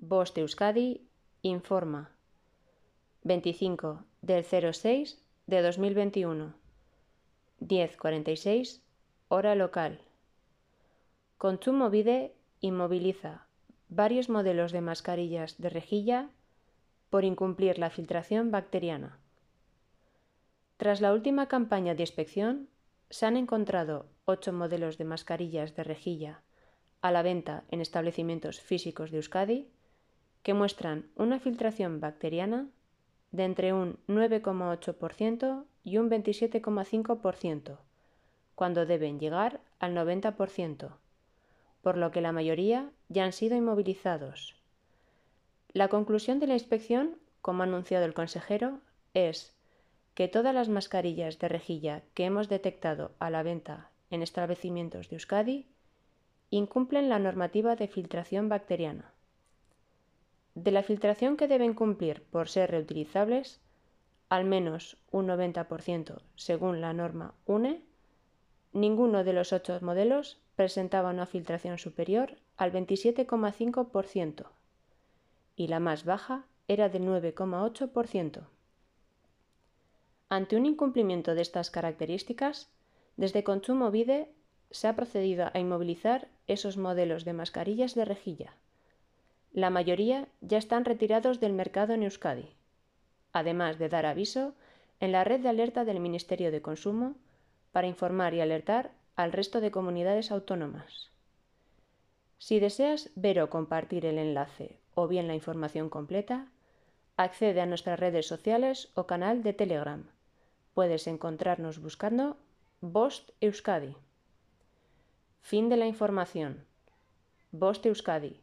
Bost Euskadi informa 25 del 06 de 2021 10.46 hora local. Consumo Vide inmoviliza varios modelos de mascarillas de rejilla por incumplir la filtración bacteriana. Tras la última campaña de inspección, se han encontrado ocho modelos de mascarillas de rejilla a la venta en establecimientos físicos de Euskadi que muestran una filtración bacteriana de entre un 9,8% y un 27,5%, cuando deben llegar al 90%, por lo que la mayoría ya han sido inmovilizados. La conclusión de la inspección, como ha anunciado el consejero, es que todas las mascarillas de rejilla que hemos detectado a la venta en establecimientos de Euskadi incumplen la normativa de filtración bacteriana. De la filtración que deben cumplir por ser reutilizables, al menos un 90% según la norma UNE, ninguno de los ocho modelos presentaba una filtración superior al 27,5% y la más baja era del 9,8%. Ante un incumplimiento de estas características, desde Consumo Vide se ha procedido a inmovilizar esos modelos de mascarillas de rejilla. La mayoría ya están retirados del mercado en Euskadi, además de dar aviso en la red de alerta del Ministerio de Consumo para informar y alertar al resto de comunidades autónomas. Si deseas ver o compartir el enlace o bien la información completa, accede a nuestras redes sociales o canal de Telegram. Puedes encontrarnos buscando Bost Euskadi. Fin de la información. Bost Euskadi,